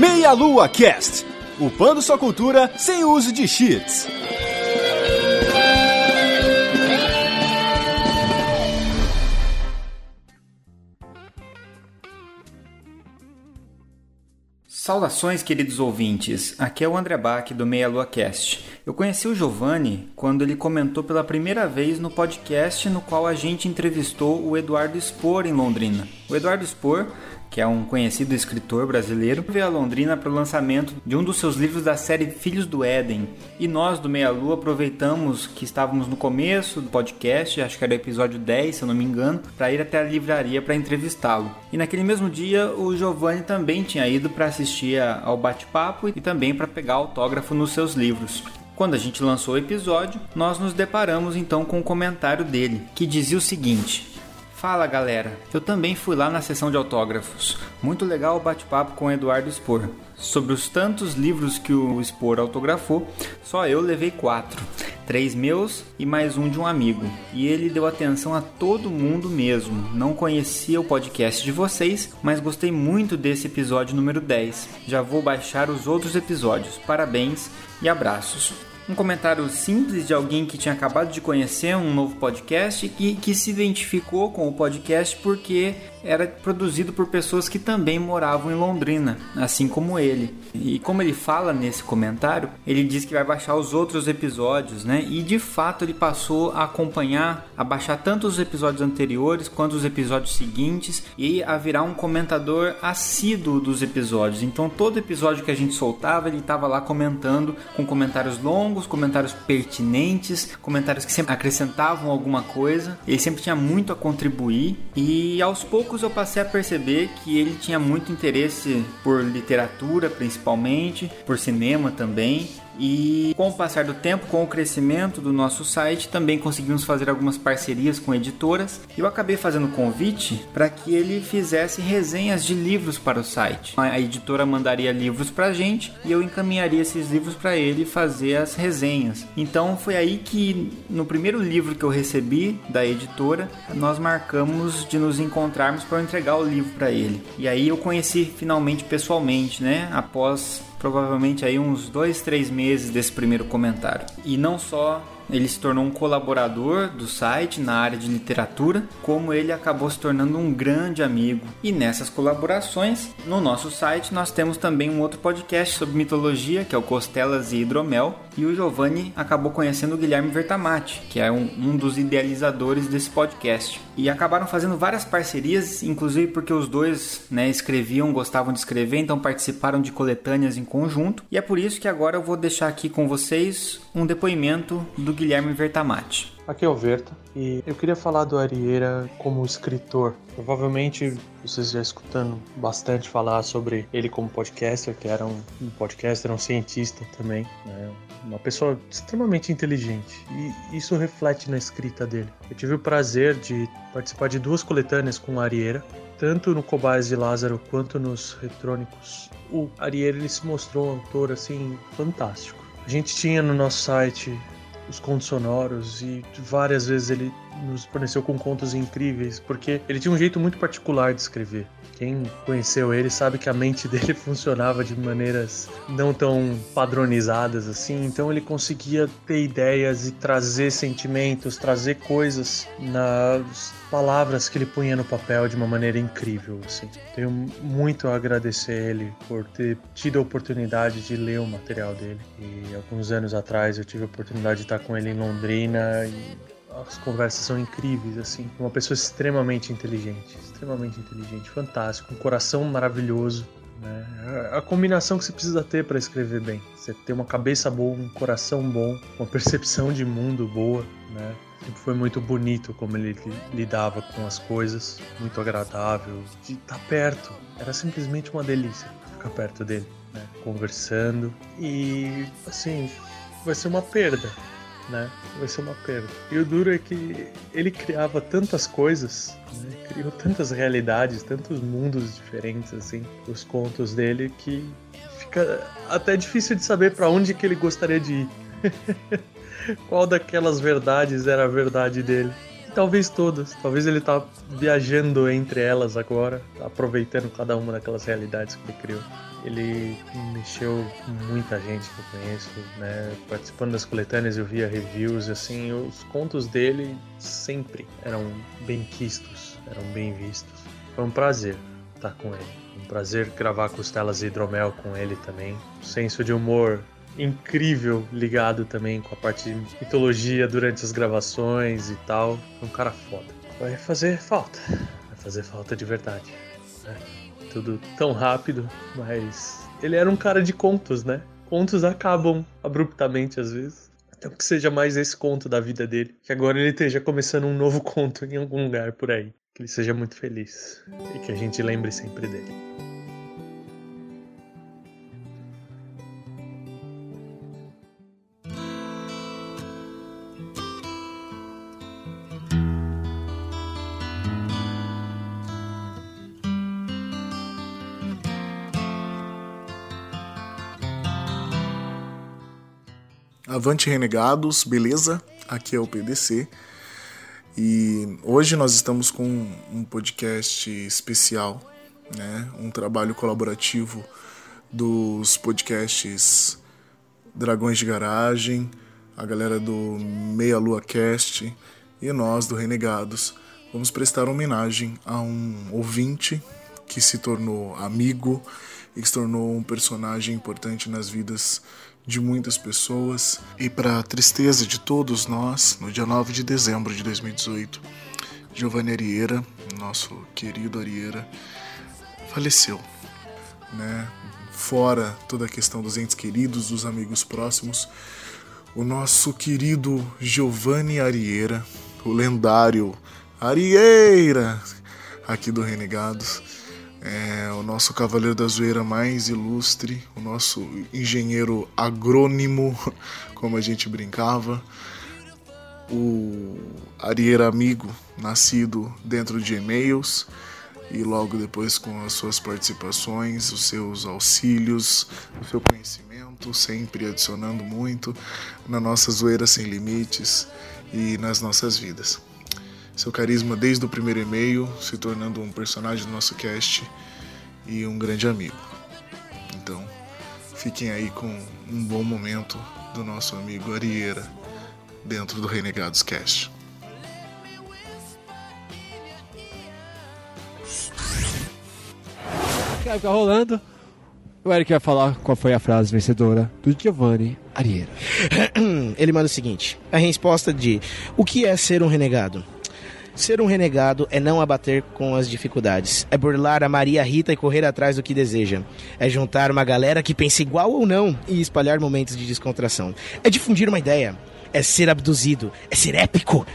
Meia Lua Cast, upando sua cultura sem uso de cheats. Saudações, queridos ouvintes. Aqui é o André Bach do Meia Lua Cast. Eu conheci o Giovanni quando ele comentou pela primeira vez no podcast no qual a gente entrevistou o Eduardo Spor em Londrina. O Eduardo Spor que é um conhecido escritor brasileiro, veio a Londrina para o lançamento de um dos seus livros da série Filhos do Éden. E nós do Meia Lua aproveitamos que estávamos no começo do podcast, acho que era o episódio 10, se eu não me engano, para ir até a livraria para entrevistá-lo. E naquele mesmo dia, o Giovanni também tinha ido para assistir ao bate-papo e também para pegar autógrafo nos seus livros. Quando a gente lançou o episódio, nós nos deparamos então com o um comentário dele, que dizia o seguinte: Fala galera, eu também fui lá na sessão de autógrafos. Muito legal o bate-papo com o Eduardo Spor. Sobre os tantos livros que o Spor autografou, só eu levei quatro. Três meus e mais um de um amigo. E ele deu atenção a todo mundo mesmo. Não conhecia o podcast de vocês, mas gostei muito desse episódio número 10. Já vou baixar os outros episódios. Parabéns e abraços um comentário simples de alguém que tinha acabado de conhecer um novo podcast e que, se identificou com o podcast porque era produzido por pessoas que também moravam em Londrina, assim como ele. E como ele fala nesse comentário, ele diz que vai baixar os outros episódios, né? E de fato ele passou a acompanhar, a baixar tanto os episódios anteriores quanto os episódios seguintes e a virar um comentador assíduo dos episódios. Então todo episódio que a gente soltava, ele estava lá comentando com comentários longos, comentários pertinentes, comentários que sempre acrescentavam alguma coisa. Ele sempre tinha muito a contribuir e aos poucos poucos eu passei a perceber que ele tinha muito interesse por literatura, principalmente, por cinema também, e com o passar do tempo, com o crescimento do nosso site, também conseguimos fazer algumas parcerias com editoras. Eu acabei fazendo convite para que ele fizesse resenhas de livros para o site. A editora mandaria livros para a gente e eu encaminharia esses livros para ele fazer as resenhas. Então foi aí que no primeiro livro que eu recebi da editora, nós marcamos de nos encontrarmos para entregar o livro para ele. E aí eu conheci finalmente pessoalmente, né? Após provavelmente aí uns dois, três meses desse primeiro comentário. E não só ele se tornou um colaborador do site na área de literatura, como ele acabou se tornando um grande amigo. E nessas colaborações, no nosso site, nós temos também um outro podcast sobre mitologia, que é o Costelas e Hidromel, e o Giovanni acabou conhecendo o Guilherme Vertamati, que é um, um dos idealizadores desse podcast. E acabaram fazendo várias parcerias, inclusive porque os dois né, escreviam, gostavam de escrever, então participaram de coletâneas em conjunto. E é por isso que agora eu vou deixar aqui com vocês um depoimento do Guilherme Vertamati. Aqui é o Verta e eu queria falar do Arieira como escritor. Provavelmente vocês já escutando bastante falar sobre ele como podcaster, que era um, um podcaster, um cientista também, né? uma pessoa extremamente inteligente e isso reflete na escrita dele. Eu tive o prazer de participar de duas coletâneas com o Arieira, tanto no Cobaias de Lázaro quanto nos Retrônicos. O Arieira ele se mostrou um autor assim fantástico a gente tinha no nosso site os contos sonoros e várias vezes ele nos forneceu com contos incríveis, porque ele tinha um jeito muito particular de escrever. Quem conheceu ele sabe que a mente dele funcionava de maneiras não tão padronizadas assim, então ele conseguia ter ideias e trazer sentimentos, trazer coisas nas palavras que ele punha no papel de uma maneira incrível, assim. Tenho muito a agradecer ele por ter tido a oportunidade de ler o material dele. E alguns anos atrás eu tive a oportunidade de estar com ele em Londrina e as conversas são incríveis, assim. Uma pessoa extremamente inteligente, extremamente inteligente, fantástico, um coração maravilhoso. Né? A combinação que você precisa ter para escrever bem. Você ter uma cabeça boa, um coração bom, uma percepção de mundo boa, né? Sempre foi muito bonito como ele lidava com as coisas, muito agradável, de estar tá perto. Era simplesmente uma delícia ficar perto dele, né? conversando. E assim, vai ser uma perda né? Vai ser uma perda. E o duro é que ele criava tantas coisas, né? criou tantas realidades, tantos mundos diferentes, assim, os contos dele, que fica até difícil de saber para onde que ele gostaria de ir. Qual daquelas verdades era a verdade dele? Talvez todas. Talvez ele tá viajando entre elas agora, aproveitando cada uma daquelas realidades que ele criou. Ele mexeu com muita gente que eu conheço, né? Participando das coletâneas eu via reviews, assim, os contos dele sempre eram bem quistos, eram bem vistos. Foi um prazer estar com ele. Um prazer gravar Costelas e Hidromel com ele também. Um senso de humor incrível ligado também com a parte de mitologia durante as gravações e tal. Um cara foda. Vai fazer falta. Vai fazer falta de verdade. Né? Tudo tão rápido, mas ele era um cara de contos, né? Contos acabam abruptamente às vezes. Então que seja mais esse conto da vida dele. Que agora ele esteja começando um novo conto em algum lugar por aí. Que ele seja muito feliz. E que a gente lembre sempre dele. Avante Renegados, beleza? Aqui é o PDC e hoje nós estamos com um podcast especial, né? um trabalho colaborativo dos podcasts Dragões de Garagem, a galera do Meia Lua Cast e nós do Renegados. Vamos prestar homenagem a um ouvinte que se tornou amigo e que se tornou um personagem importante nas vidas de muitas pessoas e para tristeza de todos nós, no dia 9 de dezembro de 2018, Giovanni Arieira, nosso querido Arieira, faleceu, né? Fora toda a questão dos entes queridos, dos amigos próximos, o nosso querido Giovanni Arieira, o lendário Arieira aqui do Renegados, é, o nosso cavaleiro da zoeira mais ilustre, o nosso engenheiro agrônimo, como a gente brincava, o Ariera Amigo, nascido dentro de e-mails e logo depois com as suas participações, os seus auxílios, o seu conhecimento, sempre adicionando muito na nossa zoeira sem limites e nas nossas vidas seu carisma desde o primeiro e-mail, se tornando um personagem do nosso cast e um grande amigo. Então, fiquem aí com um bom momento do nosso amigo Arieira dentro do Renegados Cast. Quer ficar rolando? O Eric vai falar qual foi a frase vencedora do Giovanni Arieira. Ele manda o seguinte: a resposta de o que é ser um renegado? Ser um renegado é não abater com as dificuldades. É burlar a Maria Rita e correr atrás do que deseja. É juntar uma galera que pensa igual ou não e espalhar momentos de descontração. É difundir uma ideia. É ser abduzido. É ser épico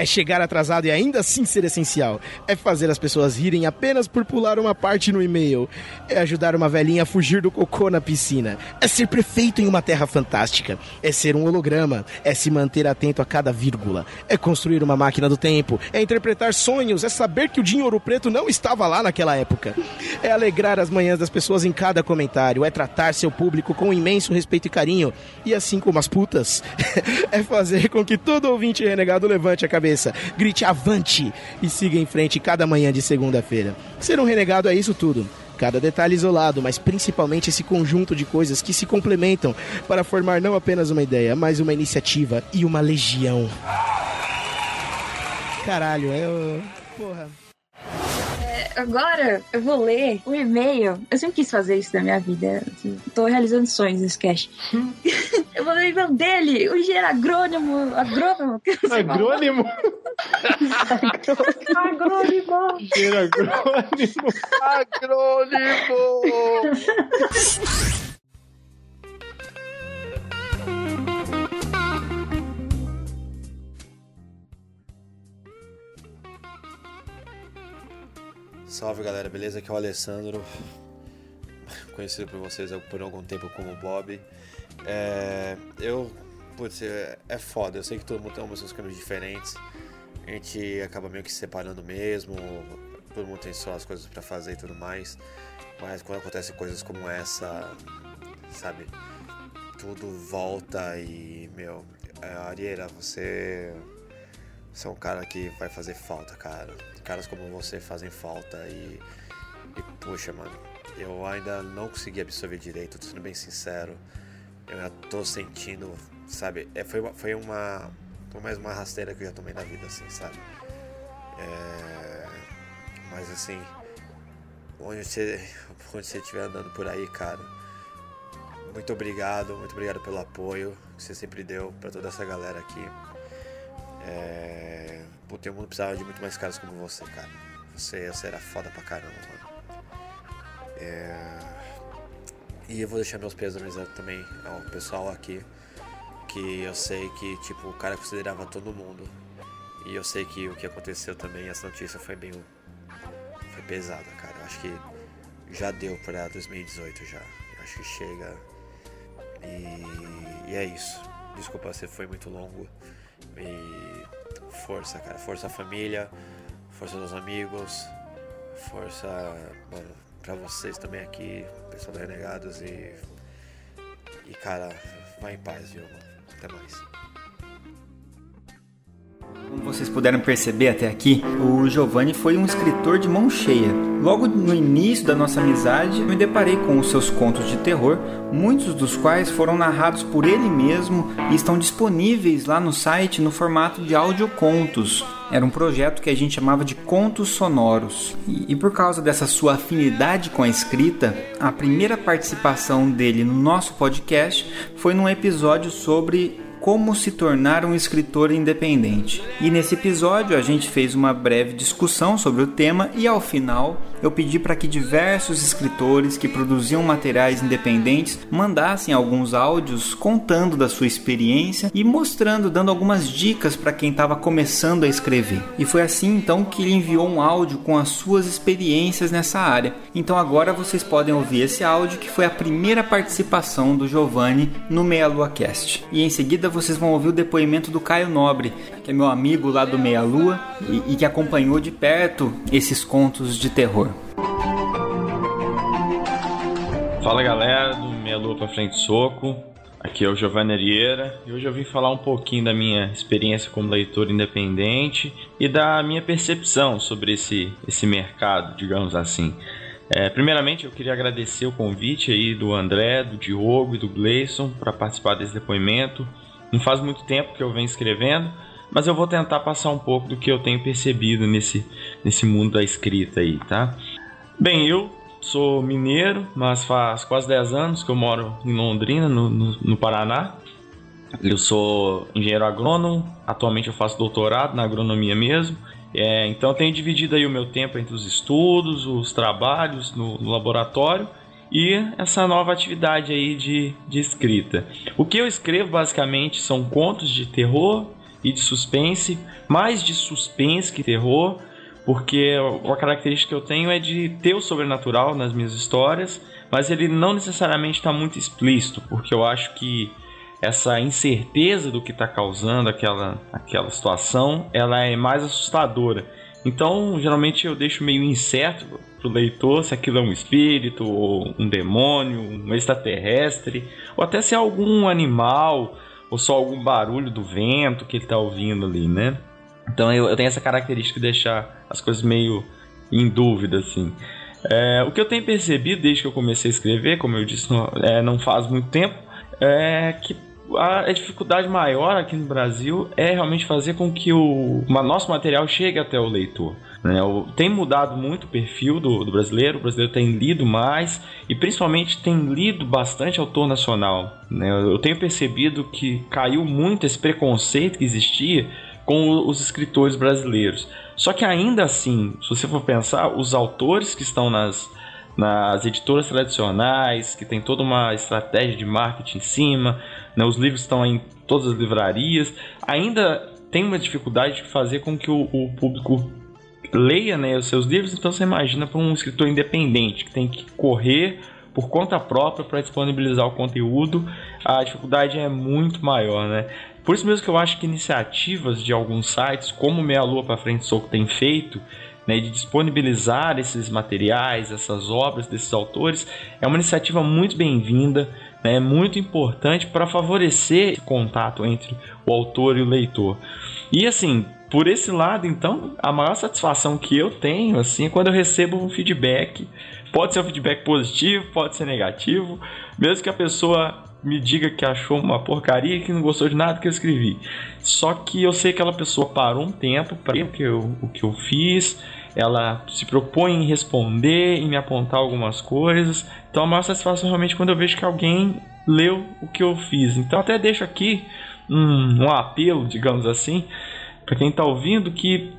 é chegar atrasado e ainda assim ser essencial. É fazer as pessoas rirem apenas por pular uma parte no e-mail. É ajudar uma velhinha a fugir do cocô na piscina. É ser prefeito em uma terra fantástica. É ser um holograma. É se manter atento a cada vírgula. É construir uma máquina do tempo. É interpretar sonhos. É saber que o Dinho Ouro Preto não estava lá naquela época. É alegrar as manhãs das pessoas em cada comentário. É tratar seu público com imenso respeito e carinho. E assim como as putas, é fazer com que todo ouvinte renegado levante a cabeça cabeça, grite avante e siga em frente cada manhã de segunda-feira. Ser um renegado é isso tudo cada detalhe isolado, mas principalmente esse conjunto de coisas que se complementam para formar não apenas uma ideia, mas uma iniciativa e uma legião. Caralho, é. Porra agora eu vou ler o e-mail. Eu sempre quis fazer isso na minha vida. Tô realizando sonhos nesse cast. eu vou ler o e-mail dele, o engenheiro agrônomo. Agrônomo? Agrônimo? agrônimo. Engenheiro agrônimo. Agrônimo! Salve galera, beleza? Aqui é o Alessandro, conhecido por vocês por algum tempo como Bob. É, eu, putz, é, é foda, eu sei que todo mundo tem seus caminhos diferentes, a gente acaba meio que se separando mesmo, todo mundo tem suas coisas para fazer e tudo mais, mas quando acontecem coisas como essa, sabe, tudo volta e, meu, é, Arieira, você você é um cara que vai fazer falta, cara. Caras como você fazem falta e. E puxa, mano. eu ainda não consegui absorver direito, tô sendo bem sincero. Eu ainda tô sentindo, sabe? É, foi, uma, foi uma. Mais uma rasteira que eu já tomei na vida, assim, sabe? É, mas assim, onde você, onde você estiver andando por aí, cara, muito obrigado, muito obrigado pelo apoio que você sempre deu para toda essa galera aqui. É, puta, o mundo precisava de muito mais caras como você, cara. Você, você era foda pra caramba, mano. É... E eu vou deixar meus pêsames também ao pessoal aqui. Que eu sei que, tipo, o cara considerava todo mundo. E eu sei que o que aconteceu também, essa notícia foi bem. Foi pesada, cara. Eu acho que já deu pra 2018 já. Eu acho que chega. E, e é isso. Desculpa se foi muito longo. E força, cara. Força a família, força dos amigos, força, mano, pra vocês também aqui, pessoal da Renegados e. E cara, vai em paz, viu, mano? Até mais. Como vocês puderam perceber até aqui, o Giovanni foi um escritor de mão cheia. Logo no início da nossa amizade, me deparei com os seus contos de terror, muitos dos quais foram narrados por ele mesmo e estão disponíveis lá no site no formato de audiocontos. Era um projeto que a gente chamava de contos sonoros. E, e por causa dessa sua afinidade com a escrita, a primeira participação dele no nosso podcast foi num episódio sobre como se tornar um escritor independente. E nesse episódio a gente fez uma breve discussão sobre o tema e ao final eu pedi para que diversos escritores que produziam materiais independentes mandassem alguns áudios contando da sua experiência e mostrando, dando algumas dicas para quem estava começando a escrever. E foi assim então que ele enviou um áudio com as suas experiências nessa área. Então agora vocês podem ouvir esse áudio que foi a primeira participação do Giovanni no Meia Lua Cast. E em seguida vocês vão ouvir o depoimento do Caio Nobre, que é meu amigo lá do Meia Lua e, e que acompanhou de perto esses contos de terror. Fala galera do Meia Lua pra Frente Soco, aqui é o Giovanni Arieira e hoje eu vim falar um pouquinho da minha experiência como leitor independente e da minha percepção sobre esse, esse mercado, digamos assim. É, primeiramente eu queria agradecer o convite aí do André, do Diogo e do Gleison para participar desse depoimento. Não faz muito tempo que eu venho escrevendo, mas eu vou tentar passar um pouco do que eu tenho percebido nesse, nesse mundo da escrita aí, tá? Bem, eu sou mineiro, mas faz quase 10 anos que eu moro em Londrina, no, no, no Paraná. Eu sou engenheiro agrônomo, atualmente eu faço doutorado na agronomia mesmo. É, então tenho dividido aí o meu tempo entre os estudos, os trabalhos no, no laboratório e essa nova atividade aí de, de escrita. O que eu escrevo basicamente são contos de terror e de suspense, mais de suspense que terror, porque uma característica que eu tenho é de ter o sobrenatural nas minhas histórias, mas ele não necessariamente está muito explícito, porque eu acho que essa incerteza do que está causando aquela, aquela situação, ela é mais assustadora. Então, geralmente eu deixo meio incerto para o leitor se aquilo é um espírito, ou um demônio, um extraterrestre, ou até se é algum animal, ou só algum barulho do vento que ele está ouvindo ali, né? Então eu, eu, tenho essa característica de deixar as coisas meio em dúvida, assim. É, o que eu tenho percebido desde que eu comecei a escrever, como eu disse, não, é, não faz muito tempo, é que a, dificuldade maior aqui no Brasil é realmente fazer com que o nosso material chegue até o leitor. Né? Tem mudado muito o perfil do, do, brasileiro, o brasileiro tem lido mais e principalmente tem lido bastante autor nacional. Né? Eu tenho percebido que caiu muito esse preconceito que existia com os escritores brasileiros. Só que ainda assim, se você for pensar, os autores que estão nas, nas editoras tradicionais, que tem toda uma estratégia de marketing em cima, né, os livros estão em todas as livrarias, ainda tem uma dificuldade de fazer com que o, o público leia né, os seus livros. Então você imagina para um escritor independente que tem que correr por conta própria para disponibilizar o conteúdo, a dificuldade é muito maior, né? Por isso mesmo que eu acho que iniciativas de alguns sites, como Meia Lua para Frente Soco tem feito, né, de disponibilizar esses materiais, essas obras desses autores, é uma iniciativa muito bem-vinda, né, muito importante para favorecer esse contato entre o autor e o leitor. E assim, por esse lado, então, a maior satisfação que eu tenho, assim, é quando eu recebo um feedback. Pode ser um feedback positivo, pode ser negativo, mesmo que a pessoa me diga que achou uma porcaria que não gostou de nada que eu escrevi. Só que eu sei que aquela pessoa parou um tempo para o que eu, o que eu fiz, ela se propõe em responder, em me apontar algumas coisas. Então a maior satisfação é realmente quando eu vejo que alguém leu o que eu fiz. Então até deixo aqui um, um apelo, digamos assim, para quem está ouvindo que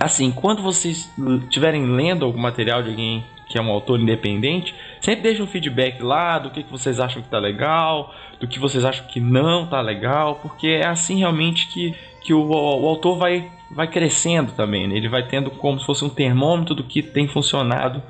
assim, quando vocês estiverem lendo algum material de alguém que é um autor independente, sempre deixa um feedback lá do que, que vocês acham que tá legal, do que vocês acham que não tá legal, porque é assim realmente que, que o, o autor vai, vai crescendo também, né? ele vai tendo como se fosse um termômetro do que tem funcionado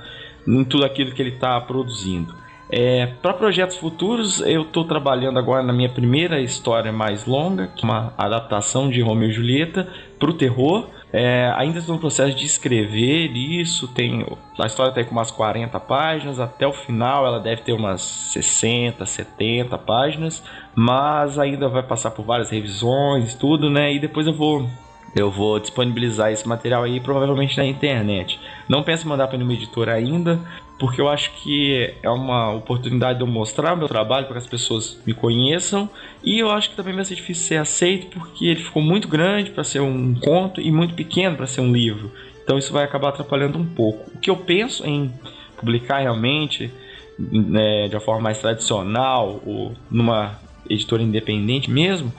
em tudo aquilo que ele está produzindo. É, para projetos futuros, eu estou trabalhando agora na minha primeira história mais longa, que é uma adaptação de Romeo e Julieta para o terror. É, ainda estou no processo de escrever isso. Tem, a história está com umas 40 páginas. Até o final ela deve ter umas 60, 70 páginas. Mas ainda vai passar por várias revisões, tudo, né? E depois eu vou eu vou disponibilizar esse material aí provavelmente na internet. Não penso em mandar para nenhuma editora ainda, porque eu acho que é uma oportunidade de eu mostrar meu trabalho para que as pessoas me conheçam e eu acho que também vai ser difícil ser aceito porque ele ficou muito grande para ser um conto e muito pequeno para ser um livro. Então isso vai acabar atrapalhando um pouco. O que eu penso em publicar realmente né, de uma forma mais tradicional ou numa editora independente mesmo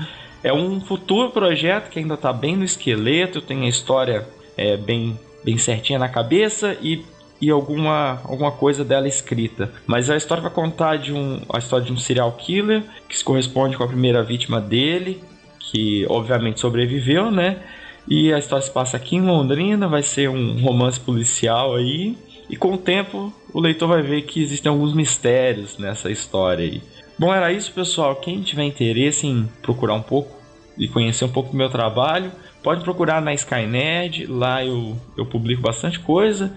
é um futuro projeto que ainda está bem no esqueleto, tem a história é, bem, bem certinha na cabeça e e alguma, alguma coisa dela escrita. Mas a história vai contar de um, a história de um serial killer que se corresponde com a primeira vítima dele, que obviamente sobreviveu, né? E a história se passa aqui em Londrina, vai ser um romance policial aí. E com o tempo o leitor vai ver que existem alguns mistérios nessa história aí. Bom, era isso, pessoal. Quem tiver interesse em procurar um pouco e conhecer um pouco do meu trabalho, pode procurar na Skynet. Lá eu, eu publico bastante coisa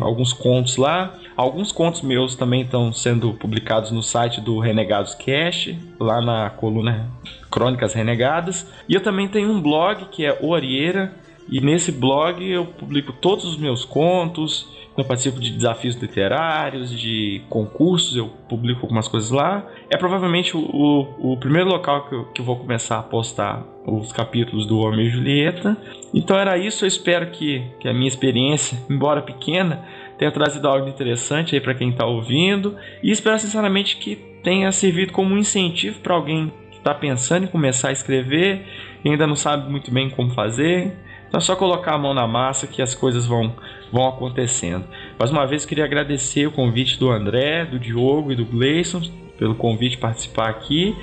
alguns contos lá. Alguns contos meus também estão sendo publicados no site do Renegados Cast, lá na coluna Crônicas Renegadas. E eu também tenho um blog que é O Arieira, e nesse blog eu publico todos os meus contos, eu participo de desafios literários, de concursos, eu publico algumas coisas lá. É provavelmente o, o, o primeiro local que eu, que eu, vou começar a postar os capítulos do Homem e Julieta. Então era isso, eu espero que, que a minha experiência, embora pequena, tenha trazido algo interessante aí para quem está ouvindo. E espero sinceramente que tenha servido como um incentivo para alguém que está pensando em começar a escrever e ainda não sabe muito bem como fazer. Então é só colocar a mão na massa que as coisas vão, vão acontecendo. Mais uma vez queria agradecer o convite do André, do Diogo e do Gleison pelo convite participar aqui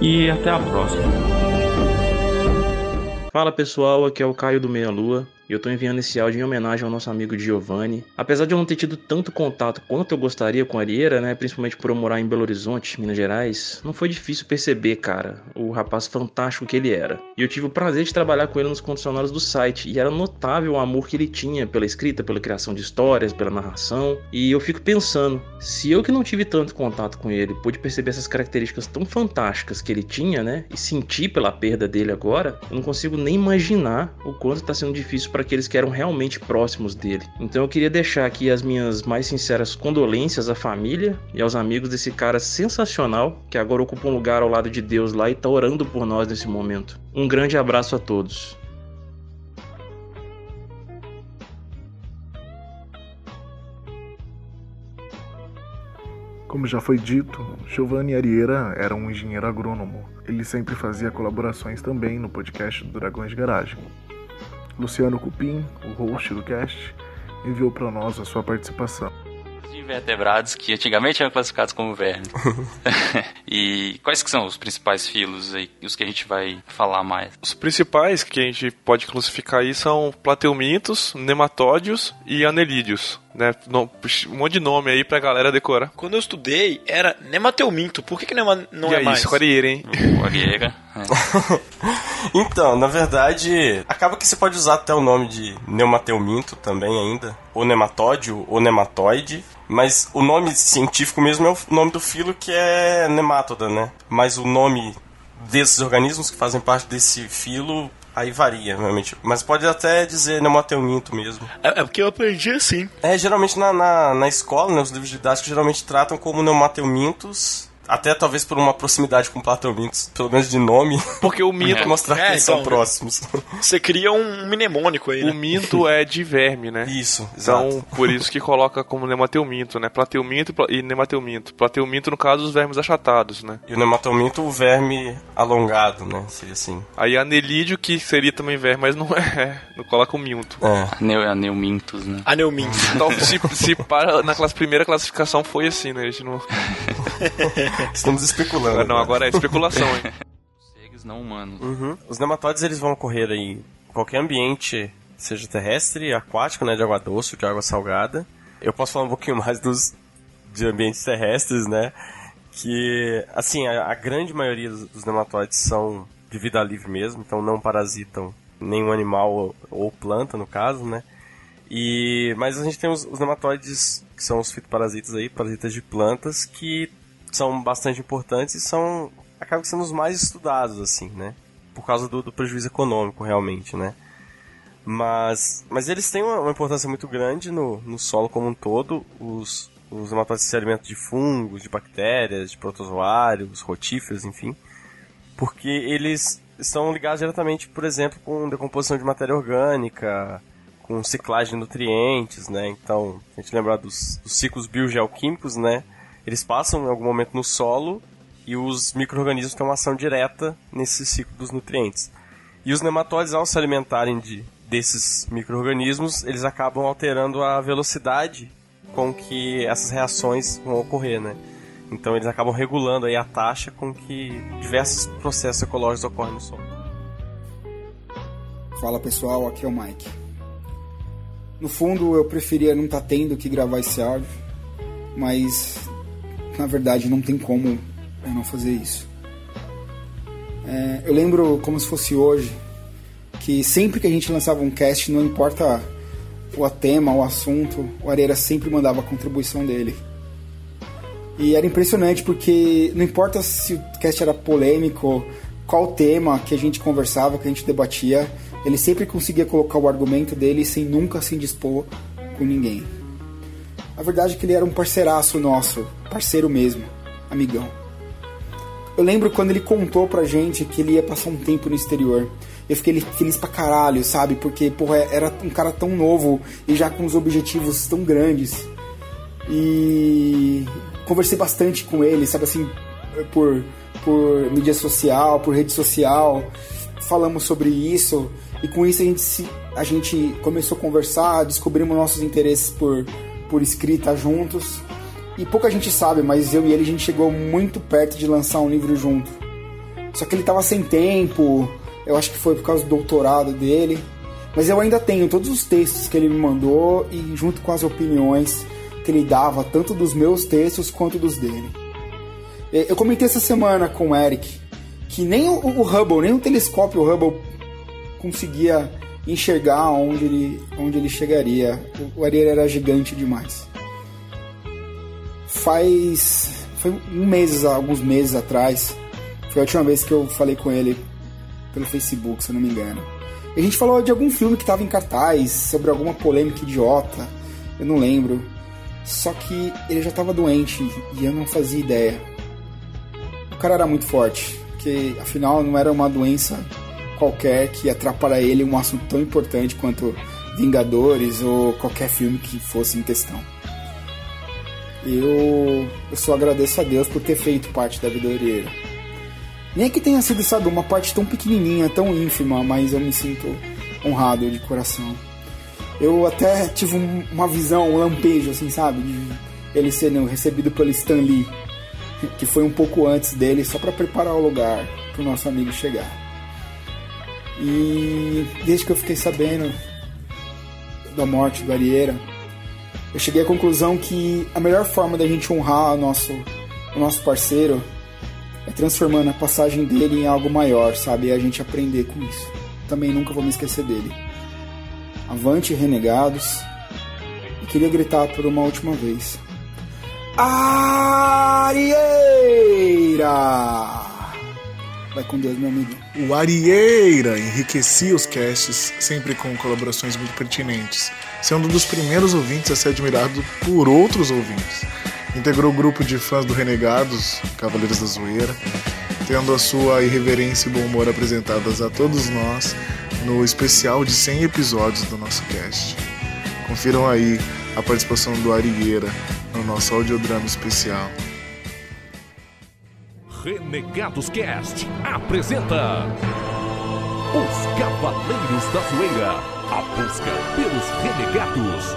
e até a próxima. Fala pessoal, aqui é o Caio do Meia Lua. E eu tô enviando esse áudio em homenagem ao nosso amigo Giovanni. Apesar de eu não ter tido tanto contato quanto eu gostaria com a Arieira, né? Principalmente por eu morar em Belo Horizonte, Minas Gerais, não foi difícil perceber, cara, o rapaz fantástico que ele era. E eu tive o prazer de trabalhar com ele nos condicionários do site. E era notável o amor que ele tinha pela escrita, pela criação de histórias, pela narração. E eu fico pensando, se eu que não tive tanto contato com ele, pude perceber essas características tão fantásticas que ele tinha, né? E sentir pela perda dele agora, eu não consigo nem imaginar o quanto tá sendo difícil para aqueles que eram realmente próximos dele. Então eu queria deixar aqui as minhas mais sinceras condolências à família e aos amigos desse cara sensacional que agora ocupa um lugar ao lado de Deus lá e está orando por nós nesse momento. Um grande abraço a todos. Como já foi dito, Giovanni Arieira era um engenheiro agrônomo. Ele sempre fazia colaborações também no podcast do Dragões Garagem. Luciano Cupim, o host do cast, enviou para nós a sua participação. De invertebrados que antigamente eram classificados como vermes. e quais que são os principais filos aí, os que a gente vai falar mais? Os principais que a gente pode classificar aí são plateumintos, nematódios e anelídeos né? Um monte de nome aí pra galera decorar. Quando eu estudei, era Nemateuminto. Por que, que nema, não e é, mais? Isso, Quarieira, hein? Quarieira. É. então, na verdade, acaba que você pode usar até o nome de Neumateuminto também ainda. Ou nematódio, ou nematóide. Mas o nome científico mesmo é o nome do filo que é nemátoda, né? Mas o nome desses organismos que fazem parte desse filo Aí varia, realmente. Mas pode até dizer Nemateuminto mesmo. É, é porque eu aprendi assim. É, geralmente na, na, na escola, né, os livros didáticos geralmente tratam como Neumateumintos até talvez por uma proximidade com Platão Mintos, pelo menos de nome. Porque o minto. mostrar É, que eles são então, próximos. Você cria um mnemônico aí, né? O minto é de verme, né? Isso, Então, exato. por isso que coloca como nemateuminto, né? Plateuminto e nemateuminto. Plateuminto, no caso, os vermes achatados, né? E o nematominto, o verme alongado, né? Seria assim. Aí anelídeo, que seria também verme, mas não é. Não coloca o minto. É. Aneu, aneumintos, né? Aneumintos. Então, se, se para na classe, primeira classificação foi assim, né? A gente não. Estamos especulando. Não, agora é especulação, hein? Seres não humanos. Uhum. Os nematóides eles vão ocorrer aí em qualquer ambiente, seja terrestre, aquático, né, de água doce ou de água salgada. Eu posso falar um pouquinho mais dos de ambientes terrestres, né? Que, assim, a, a grande maioria dos, dos nematóides são de vida livre mesmo, então não parasitam nenhum animal ou, ou planta, no caso, né? E, mas a gente tem os, os nematóides, que são os fitoparasitas aí, parasitas de plantas, que são bastante importantes e são acabam sendo os mais estudados assim, né? Por causa do, do prejuízo econômico realmente, né? Mas, mas eles têm uma, uma importância muito grande no, no solo como um todo. Os, os nematóides se alimentam de fungos, de bactérias, de protozoários, rotíferos, enfim. Porque eles estão ligados diretamente, por exemplo, com decomposição de matéria orgânica, com ciclagem de nutrientes, né? Então, a gente lembrar dos, dos ciclos biogeoquímicos, né? Eles passam em algum momento no solo e os micro-organismos têm uma ação direta nesse ciclo dos nutrientes. E os nematóides, ao se alimentarem de, desses micro-organismos, eles acabam alterando a velocidade com que essas reações vão ocorrer, né? Então eles acabam regulando aí a taxa com que diversos processos ecológicos ocorrem no solo. Fala pessoal, aqui é o Mike. No fundo eu preferia não estar tendo que gravar esse áudio, mas na verdade não tem como eu não fazer isso. É, eu lembro como se fosse hoje que sempre que a gente lançava um cast, não importa o tema, o assunto, o Areira sempre mandava a contribuição dele. E era impressionante porque não importa se o cast era polêmico, qual tema que a gente conversava, que a gente debatia, ele sempre conseguia colocar o argumento dele sem nunca se indispor com ninguém. A verdade é que ele era um parceiraço nosso, parceiro mesmo, amigão. Eu lembro quando ele contou pra gente que ele ia passar um tempo no exterior. Eu fiquei feliz pra caralho, sabe? Porque, porra, era um cara tão novo e já com os objetivos tão grandes. E conversei bastante com ele, sabe assim, por, por mídia social, por rede social. Falamos sobre isso e com isso a gente, se, a gente começou a conversar, descobrimos nossos interesses por, por escrita juntos. E pouca gente sabe, mas eu e ele a gente chegou muito perto de lançar um livro junto. Só que ele tava sem tempo, eu acho que foi por causa do doutorado dele. Mas eu ainda tenho todos os textos que ele me mandou e junto com as opiniões que ele dava, tanto dos meus textos quanto dos dele. Eu comentei essa semana com o Eric que nem o Hubble, nem o telescópio Hubble conseguia enxergar onde ele, onde ele chegaria. O Ariel era gigante demais. Faz. Foi um mês, alguns meses atrás. Foi a última vez que eu falei com ele pelo Facebook, se eu não me engano. A gente falou de algum filme que estava em cartaz, sobre alguma polêmica idiota. Eu não lembro. Só que ele já estava doente e eu não fazia ideia. O cara era muito forte, porque afinal não era uma doença qualquer que atrapalha ele um assunto tão importante quanto Vingadores ou qualquer filme que fosse em questão. Eu, eu só agradeço a Deus por ter feito parte da vida orelha. Nem que tenha sido, sabe, uma parte tão pequenininha, tão ínfima, mas eu me sinto honrado de coração. Eu até tive um, uma visão, um lampejo, assim, sabe, de ele sendo recebido pelo Stan Lee, que foi um pouco antes dele, só para preparar o lugar para o nosso amigo chegar. E desde que eu fiquei sabendo da morte do Arieira, eu cheguei à conclusão que a melhor forma da gente honrar o nosso, o nosso parceiro é transformando a passagem dele em algo maior, sabe? E a gente aprender com isso. Também nunca vou me esquecer dele. Avante, renegados. E queria gritar por uma última vez. Arieira! Vai com Deus, meu amigo. O Arieira enriquecia os casts, sempre com colaborações muito pertinentes, sendo um dos primeiros ouvintes a ser admirado por outros ouvintes. Integrou o grupo de fãs do Renegados, Cavaleiros da Zoeira, tendo a sua irreverência e bom humor apresentadas a todos nós no especial de 100 episódios do nosso cast. Confiram aí a participação do Arieira no nosso audiodrama especial. Renegados Cast apresenta Os Cavaleiros da Zoeira A busca pelos renegados.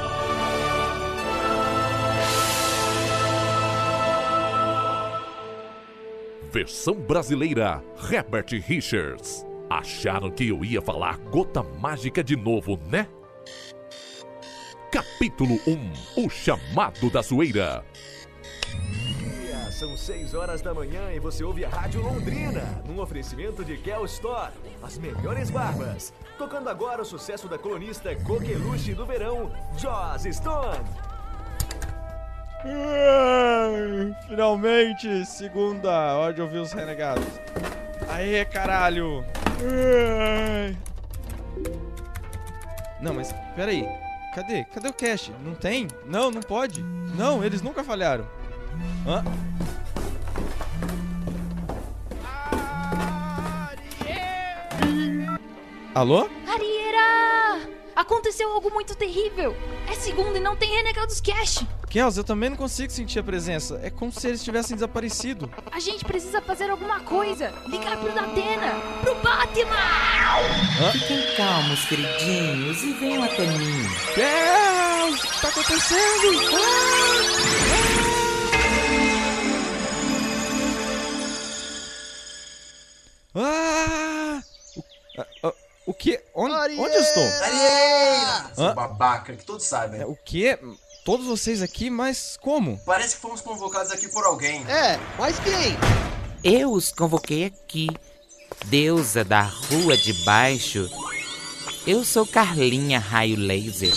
Versão brasileira Herbert Richards. Acharam que eu ia falar gota mágica de novo, né? Capítulo 1 O chamado da zoeira são 6 horas da manhã e você ouve a Rádio Londrina, num oferecimento de Kel Store, as melhores barbas. Tocando agora o sucesso da colunista coqueluche do verão, Joss Stone. finalmente, segunda, hora de ouvir os renegados. Aê, caralho! Não, mas peraí. Cadê? Cadê o cash? Não tem? Não, não pode. Não, eles nunca falharam. Hã? Alô? Arieira! Aconteceu algo muito terrível! É segunda e não tem Renegados Cash! Kels, eu também não consigo sentir a presença. É como se eles tivessem desaparecido. A gente precisa fazer alguma coisa! Ligar pro Datena! Pro Batman! Hã? Fiquem calmos, queridinhos, e venham até mim. Kels! O que tá acontecendo? Ah! O, ah, o que? Onde, onde eu estou? Seu Hã? babaca, que todos sabem. É, O que? Todos vocês aqui, mas como? Parece que fomos convocados aqui por alguém. É, mas quem? Eu os convoquei aqui. Deusa da rua de baixo. Eu sou Carlinha Raio Laser.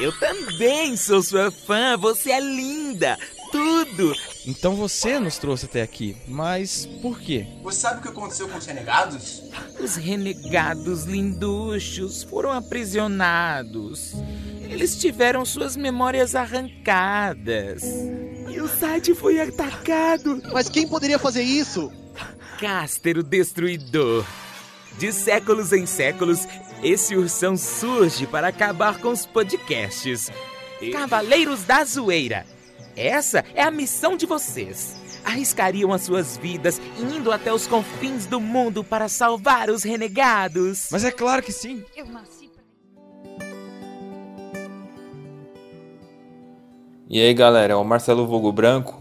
Eu também sou sua fã. Você é linda. Tudo. Então você nos trouxe até aqui, mas por quê? Você sabe o que aconteceu com os renegados? Os renegados linduchos foram aprisionados. Eles tiveram suas memórias arrancadas. E o site foi atacado. Mas quem poderia fazer isso? Caster o Destruidor. De séculos em séculos, esse ursão surge para acabar com os podcasts. Cavaleiros da Zoeira. Essa é a missão de vocês. Arriscariam as suas vidas indo até os confins do mundo para salvar os renegados. Mas é claro que sim. Eu nasci E aí galera, é o Marcelo Vogo Branco.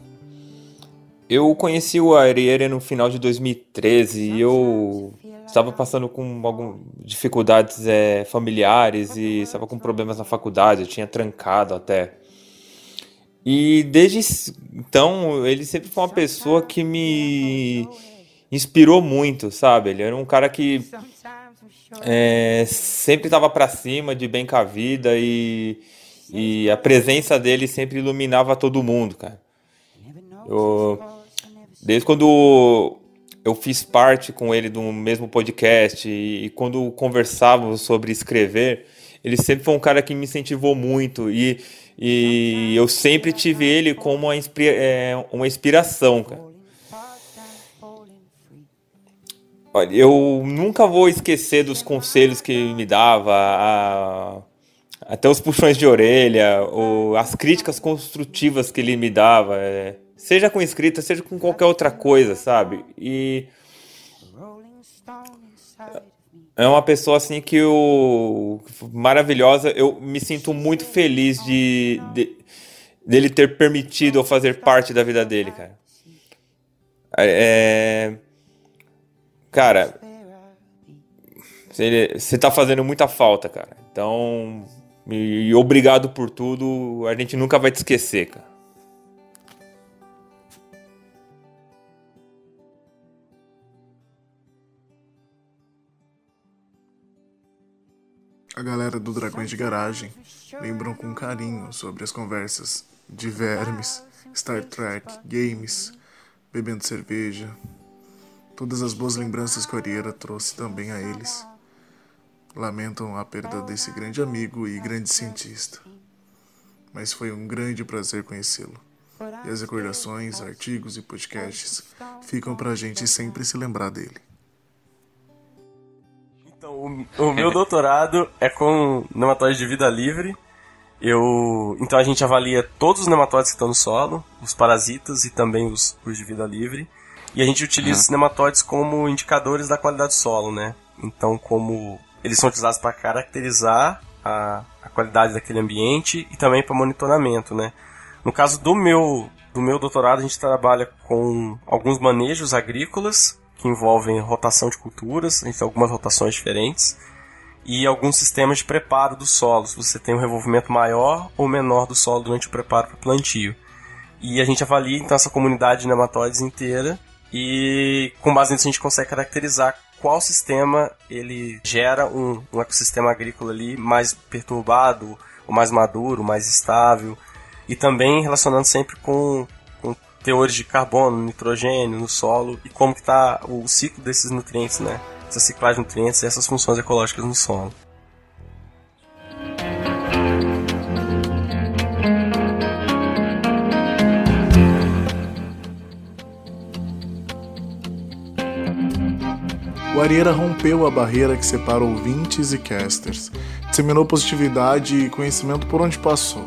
Eu conheci o Ariere no final de 2013 e eu estava passando com algumas dificuldades é, familiares e estava com problemas na faculdade, eu tinha trancado até. E desde então ele sempre foi uma pessoa que me inspirou muito, sabe? Ele era um cara que é, sempre estava para cima, de bem com a vida e, e a presença dele sempre iluminava todo mundo, cara. Eu, desde quando eu fiz parte com ele do mesmo podcast e, e quando conversávamos sobre escrever, ele sempre foi um cara que me incentivou muito e, e eu sempre tive ele como uma, inspi- é, uma inspiração, cara. Olha, eu nunca vou esquecer dos conselhos que ele me dava, a- até os puxões de orelha, ou as críticas construtivas que ele me dava, é, seja com escrita, seja com qualquer outra coisa, sabe? E é uma pessoa assim que eu maravilhosa, eu me sinto muito feliz de, de dele ter permitido eu fazer parte da vida dele, cara. É, cara, você você tá fazendo muita falta, cara. Então, e obrigado por tudo. A gente nunca vai te esquecer, cara. A galera do Dragões de Garagem lembram com carinho sobre as conversas de vermes, Star Trek, games, bebendo cerveja Todas as boas lembranças que o Arieira trouxe também a eles. Lamentam a perda desse grande amigo e grande cientista. Mas foi um grande prazer conhecê-lo. E as recordações, artigos e podcasts ficam pra gente sempre se lembrar dele. O, o meu doutorado é com nematóides de vida livre. Eu, então a gente avalia todos os nematóides que estão no solo, os parasitas e também os, os de vida livre. E a gente utiliza Uhum. esses nematóides como indicadores da qualidade do solo, né? Então, como eles são utilizados para caracterizar a, a qualidade daquele ambiente e também para monitoramento, né? No caso do meu, do meu doutorado, a gente trabalha com alguns manejos agrícolas que envolvem rotação de culturas, tem algumas rotações diferentes, e alguns sistemas de preparo do solo, se você tem um revolvimento maior ou menor do solo durante o preparo para o plantio. E a gente avalia então essa comunidade de nematóides inteira e com base nisso a gente consegue caracterizar qual sistema ele gera um, um ecossistema agrícola ali mais perturbado, ou mais maduro, mais estável, e também relacionando sempre com teores de carbono, nitrogênio no solo e como que está o ciclo desses nutrientes, né? Essa ciclagem de nutrientes e essas funções ecológicas no solo. O Arieira rompeu a barreira que separa ouvintes e casters, disseminou positividade e conhecimento por onde passou,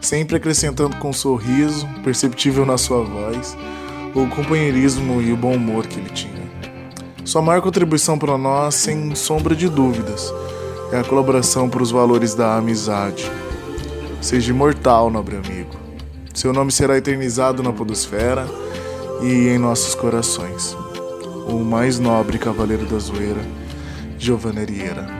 sempre acrescentando com um sorriso, perceptível na sua voz, o companheirismo e o bom humor que ele tinha. Sua maior contribuição para nós, sem sombra de dúvidas, é a colaboração para os valores da amizade. Seja imortal, nobre amigo. Seu nome será eternizado na Podosfera e em nossos corações o mais nobre cavaleiro da zoeira, Giovanni Arieira.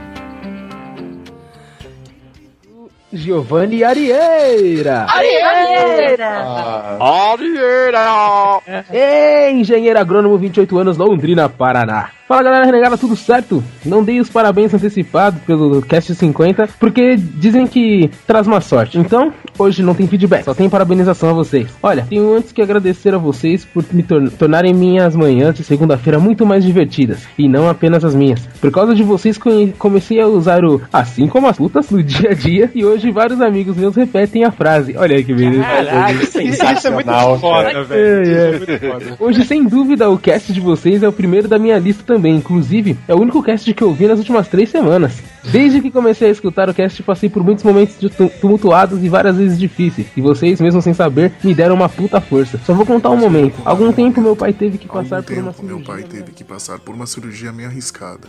Giovanni Arieira! Arieira! Arieira! Ei, engenheiro agrônomo, 28 anos, Londrina, Paraná. Fala galera renegada, tudo certo? Não dei os parabéns antecipados pelo Cast 50, porque dizem que traz uma sorte. Então, hoje não tem feedback, só tem parabenização a vocês. Olha, tenho antes que agradecer a vocês por me tor- tornarem minhas manhãs de segunda-feira muito mais divertidas, e não apenas as minhas. Por causa de vocês, comecei a usar o assim como as putas no dia a dia, e hoje vários amigos meus repetem a frase. Olha aí que beleza. Caraca, isso é muito foda, velho. É, é. Isso é muito foda. Hoje, sem dúvida, o cast de vocês é o primeiro da minha lista também. Inclusive, é o único cast que eu vi nas últimas três semanas. Desde que comecei a escutar o cast, passei por muitos momentos tumultuados e várias vezes difíceis. E vocês, mesmo sem saber, me deram uma puta força. Só vou contar um momento. Algum tempo meu pai teve que passar por uma Tempo, meu pai teve que passar por uma cirurgia meio arriscada.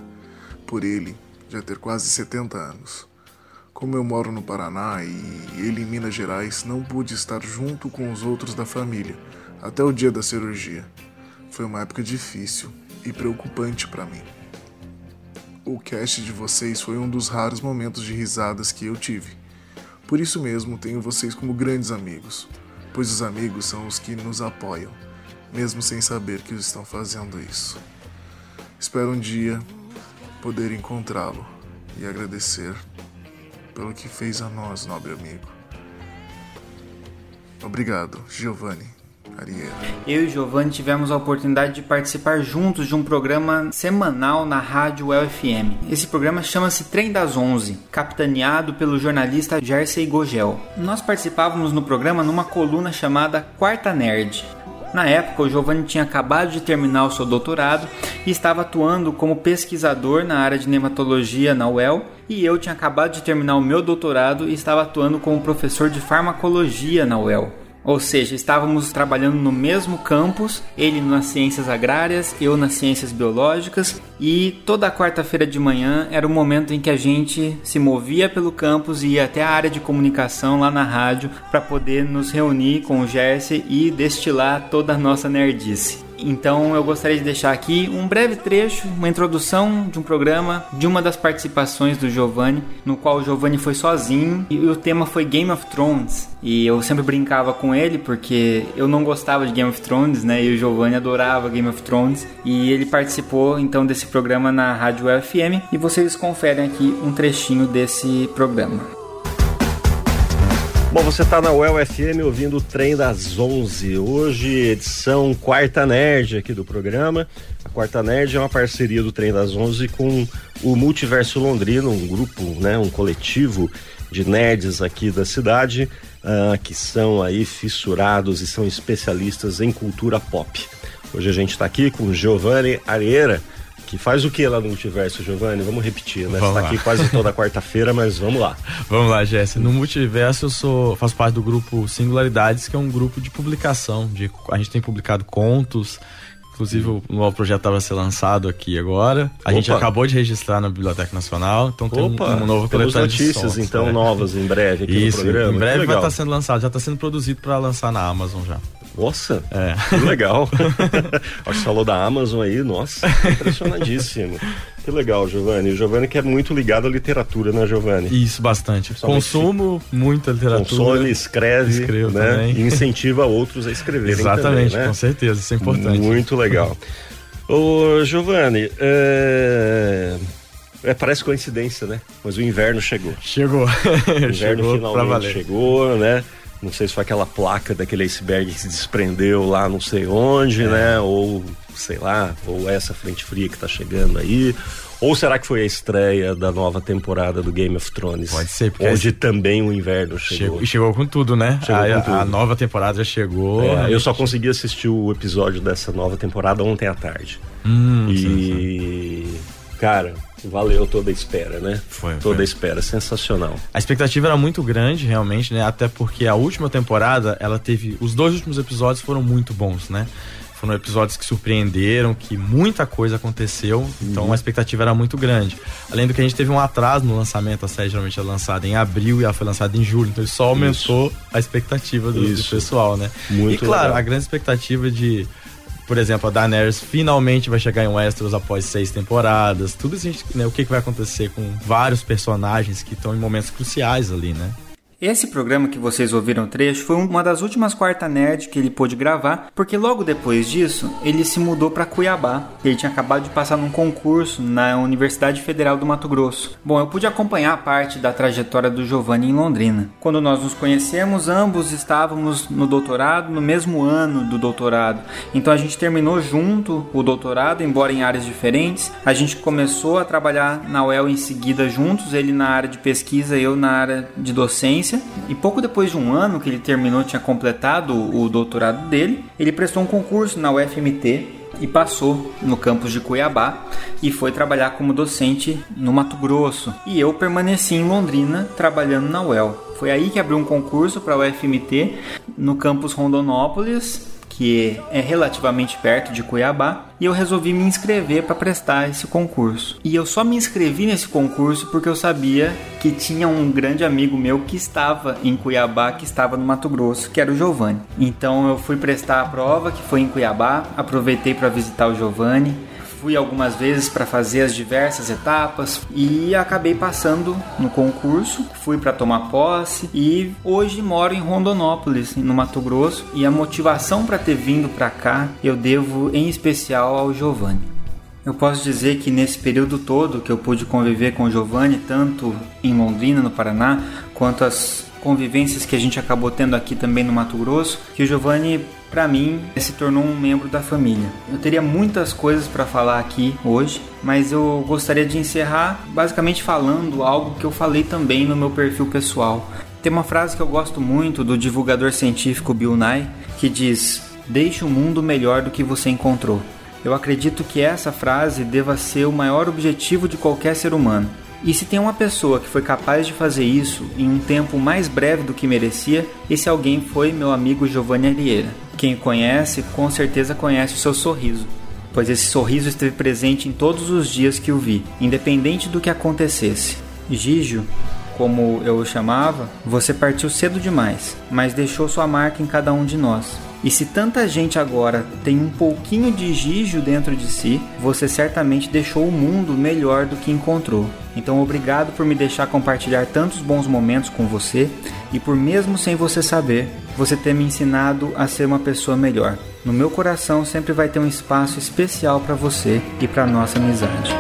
Por ele já ter quase 70 anos. Como eu moro no Paraná e ele em Minas Gerais, não pude estar junto com os outros da família até o dia da cirurgia. Foi uma época difícil e preocupante para mim. O cast de vocês foi um dos raros momentos de risadas que eu tive. Por isso mesmo tenho vocês como grandes amigos, pois os amigos são os que nos apoiam, mesmo sem saber que estão fazendo isso. Espero um dia poder encontrá-lo e agradecer pelo que fez a nós, nobre amigo. Obrigado, Giovanni Arieira. Eu e Giovanni tivemos a oportunidade de participar juntos de um programa semanal na Rádio UFM. Esse programa chama-se Trem das 11, capitaneado pelo jornalista Jersey Gogel. Nós participávamos no programa numa coluna chamada Quarta Nerd. Na época, o Giovanni tinha acabado de terminar o seu doutorado e estava atuando como pesquisador na área de nematologia na UEL, e eu tinha acabado de terminar o meu doutorado e estava atuando como professor de farmacologia na UEL. Ou seja, estávamos trabalhando no mesmo campus, ele nas ciências agrárias, eu nas ciências biológicas, e toda quarta-feira de manhã era o momento em que a gente se movia pelo campus e ia até a área de comunicação lá na rádio para poder nos reunir com o Jersey e destilar toda a nossa nerdice. Então eu gostaria de deixar aqui um breve trecho, uma introdução de um programa de uma das participações do Giovanni, no qual o Giovanni foi sozinho e o tema foi Game of Thrones. E eu sempre brincava com ele porque eu não gostava de Game of Thrones, né? E o Giovanni adorava Game of Thrones e ele participou então desse programa na Rádio UFM e vocês conferem aqui um trechinho desse programa. Bom, você está na UEL FM ouvindo o Trem das 11. Hoje, edição Quarta Nerd aqui do programa. A Quarta Nerd é uma parceria do Trem das 11 com o Multiverso Londrino, um grupo, né, um coletivo de nerds aqui da cidade, uh, que são aí fissurados e são especialistas em cultura pop. Hoje a gente está aqui com Giovanni Areira, que faz o que lá no Multiverso, Giovanni? Vamos repetir, né? Vamos Você tá aqui quase toda quarta-feira, mas vamos lá. Vamos lá, Jesse. No Multiverso eu sou, faço parte do grupo Singularidades, que é um grupo de publicação. De, a gente tem publicado contos. Inclusive, o novo projeto estava a ser lançado aqui agora. A gente Opa. acabou de registrar na Biblioteca Nacional, então tem um, Opa, um novo temos notícias, sons, então, né? novas em breve aqui no Isso, programa. Em breve vai estar sendo lançado, já está sendo produzido para lançar na Amazon já. Nossa, é. que legal. Você falou da Amazon aí, nossa, impressionadíssimo. Que legal, Giovanni. O Giovanni que é muito ligado à literatura, né, Giovanni? Isso, bastante. Consumo muita literatura. Consome, escreve, Escrevo né? também. E incentiva outros a escreverem Exatamente, também, né? com certeza, isso é importante. Muito legal. Ô, Giovanni, é... é, parece coincidência, né? Mas o inverno chegou. Chegou. O inverno Chegou pra finalmente chegou, né? Não sei se foi aquela placa daquele iceberg que se desprendeu lá não sei onde, né? Ou, sei lá, ou essa frente fria que tá chegando aí. Ou será que foi a estreia da nova temporada do Game of Thrones? Pode ser, porque Onde essa- também o inverno chegou. E chegou com tudo, né? Chegou a, com tudo. a nova temporada já chegou. É, eu só consegui assistir o episódio dessa nova temporada ontem à tarde. Hum, e, cara, valeu toda a espera, né? Foi, toda foi. a espera, sensacional. A expectativa era muito grande, realmente, né? Até porque a última temporada, ela teve. Os dois últimos episódios foram muito bons, né? Foram episódios que surpreenderam, que muita coisa aconteceu, então Uhum. a expectativa era muito grande. Além do que a gente teve um atraso no lançamento, a série geralmente é lançada em abril e ela foi lançada em julho, então isso só aumentou a expectativa do, do Isso. pessoal, né? Muito e claro, legal. a grande expectativa de por exemplo, a Daenerys finalmente vai chegar em Westeros após seis temporadas. Tudo isso, né, o que, que vai acontecer com vários personagens que estão em momentos cruciais ali, né? Esse programa que vocês ouviram trecho foi uma das últimas quarta nerd que ele pôde gravar, porque logo depois disso ele se mudou para Cuiabá. Ele tinha acabado de passar num concurso na Universidade Federal do Mato Grosso. Bom, eu pude acompanhar parte da trajetória do Giovanni em Londrina. Quando nós nos conhecemos, ambos estávamos no doutorado, no mesmo ano do doutorado. Então a gente terminou junto o doutorado, embora em áreas diferentes. A gente começou a trabalhar na UEL em seguida juntos, ele na área de pesquisa, eu na área de docência. E pouco depois de um ano que ele terminou, tinha completado o doutorado dele, ele prestou um concurso na UFMT e passou no campus de Cuiabá e foi trabalhar como docente no Mato Grosso. E eu permaneci em Londrina trabalhando na UEL. Foi aí que abriu um concurso para a UFMT no campus Rondonópolis, que é relativamente perto de Cuiabá, e eu resolvi me inscrever para prestar esse concurso. E eu só me inscrevi nesse concurso porque eu sabia que tinha um grande amigo meu que estava em Cuiabá, que estava no Mato Grosso, que era o Giovanni. Então eu fui prestar a prova, que foi em Cuiabá, aproveitei para visitar o Giovanni, fui algumas vezes para fazer as diversas etapas e acabei passando no concurso, fui para tomar posse e hoje moro em Rondonópolis, no Mato Grosso, e a motivação para ter vindo para cá eu devo em especial ao Giovanni. Eu posso dizer que nesse período todo que eu pude conviver com o Giovanni, tanto em Londrina, no Paraná, quanto as convivências que a gente acabou tendo aqui também no Mato Grosso, que o Giovanni, para mim, se tornou um membro da família. Eu teria muitas coisas para falar aqui hoje, mas eu gostaria de encerrar basicamente falando algo que eu falei também no meu perfil pessoal. Tem uma frase que eu gosto muito do divulgador científico Bill Nye, que diz: Deixe o mundo melhor do que você encontrou. Eu acredito que essa frase deva ser o maior objetivo de qualquer ser humano. E se tem uma pessoa que foi capaz de fazer isso em um tempo mais breve do que merecia, esse alguém foi meu amigo Giovanni Arieira. Quem conhece, com certeza conhece o seu sorriso, pois esse sorriso esteve presente em todos os dias que o vi, independente do que acontecesse. Gigio, como eu o chamava, você partiu cedo demais, mas deixou sua marca em cada um de nós. E se tanta gente agora tem um pouquinho de Gigio dentro de si, você certamente deixou o mundo melhor do que encontrou. Então obrigado por me deixar compartilhar tantos bons momentos com você e por mesmo sem você saber, você ter me ensinado a ser uma pessoa melhor. No meu coração sempre vai ter um espaço especial para você e para nossa amizade.